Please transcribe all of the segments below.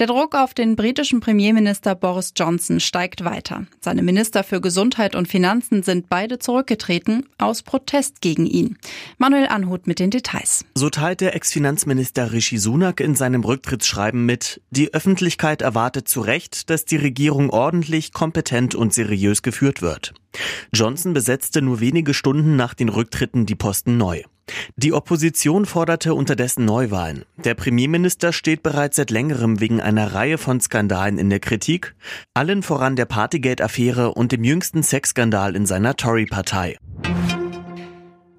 Der Druck auf den britischen Premierminister Boris Johnson steigt weiter. Seine Minister für Gesundheit und Finanzen sind beide zurückgetreten aus Protest gegen ihn. Manuel Anhut mit den Details. So teilt der Ex-Finanzminister Rishi Sunak in seinem Rücktrittsschreiben mit, die Öffentlichkeit erwartet zu Recht, dass die Regierung ordentlich, kompetent und seriös geführt wird. Johnson besetzte nur wenige Stunden nach den Rücktritten die Posten neu. Die Opposition forderte unterdessen Neuwahlen. Der Premierminister steht bereits seit längerem wegen einer Reihe von Skandalen in der Kritik, allen voran der Partygate-Affäre und dem jüngsten Sexskandal in seiner Tory-Partei.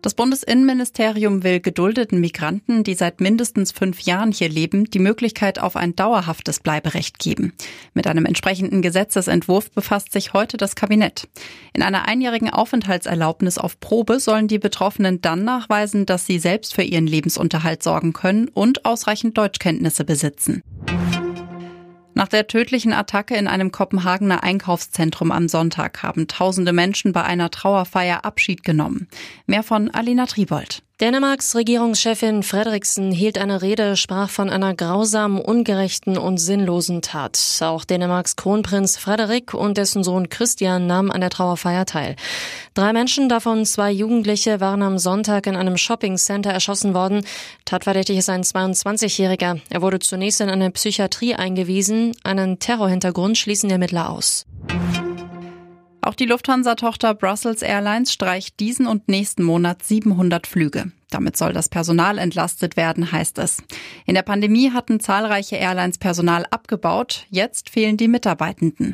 Das Bundesinnenministerium will geduldeten Migranten, die seit mindestens fünf Jahren hier leben, die Möglichkeit auf ein dauerhaftes Bleiberecht geben. Mit einem entsprechenden Gesetzesentwurf befasst sich heute das Kabinett. In einer einjährigen Aufenthaltserlaubnis auf Probe sollen die Betroffenen dann nachweisen, dass sie selbst für ihren Lebensunterhalt sorgen können und ausreichend Deutschkenntnisse besitzen. Nach der tödlichen Attacke in einem Kopenhagener Einkaufszentrum am Sonntag haben tausende Menschen bei einer Trauerfeier Abschied genommen. Mehr von Alina Tribold. Dänemarks Regierungschefin Frederiksen hielt eine Rede, sprach von einer grausamen, ungerechten und sinnlosen Tat. Auch Dänemarks Kronprinz Frederik und dessen Sohn Christian nahmen an der Trauerfeier teil. Drei Menschen, davon zwei Jugendliche, waren am Sonntag in einem Shoppingcenter erschossen worden. Tatverdächtig ist ein 22-Jähriger. Er wurde zunächst in eine Psychiatrie eingewiesen. Einen Terrorhintergrund schließen Ermittler aus. Auch die Lufthansa-Tochter Brussels Airlines streicht diesen und nächsten Monat 700 Flüge. Damit soll das Personal entlastet werden, heißt es. In der Pandemie hatten zahlreiche Airlines Personal abgebaut. Jetzt fehlen die Mitarbeitenden.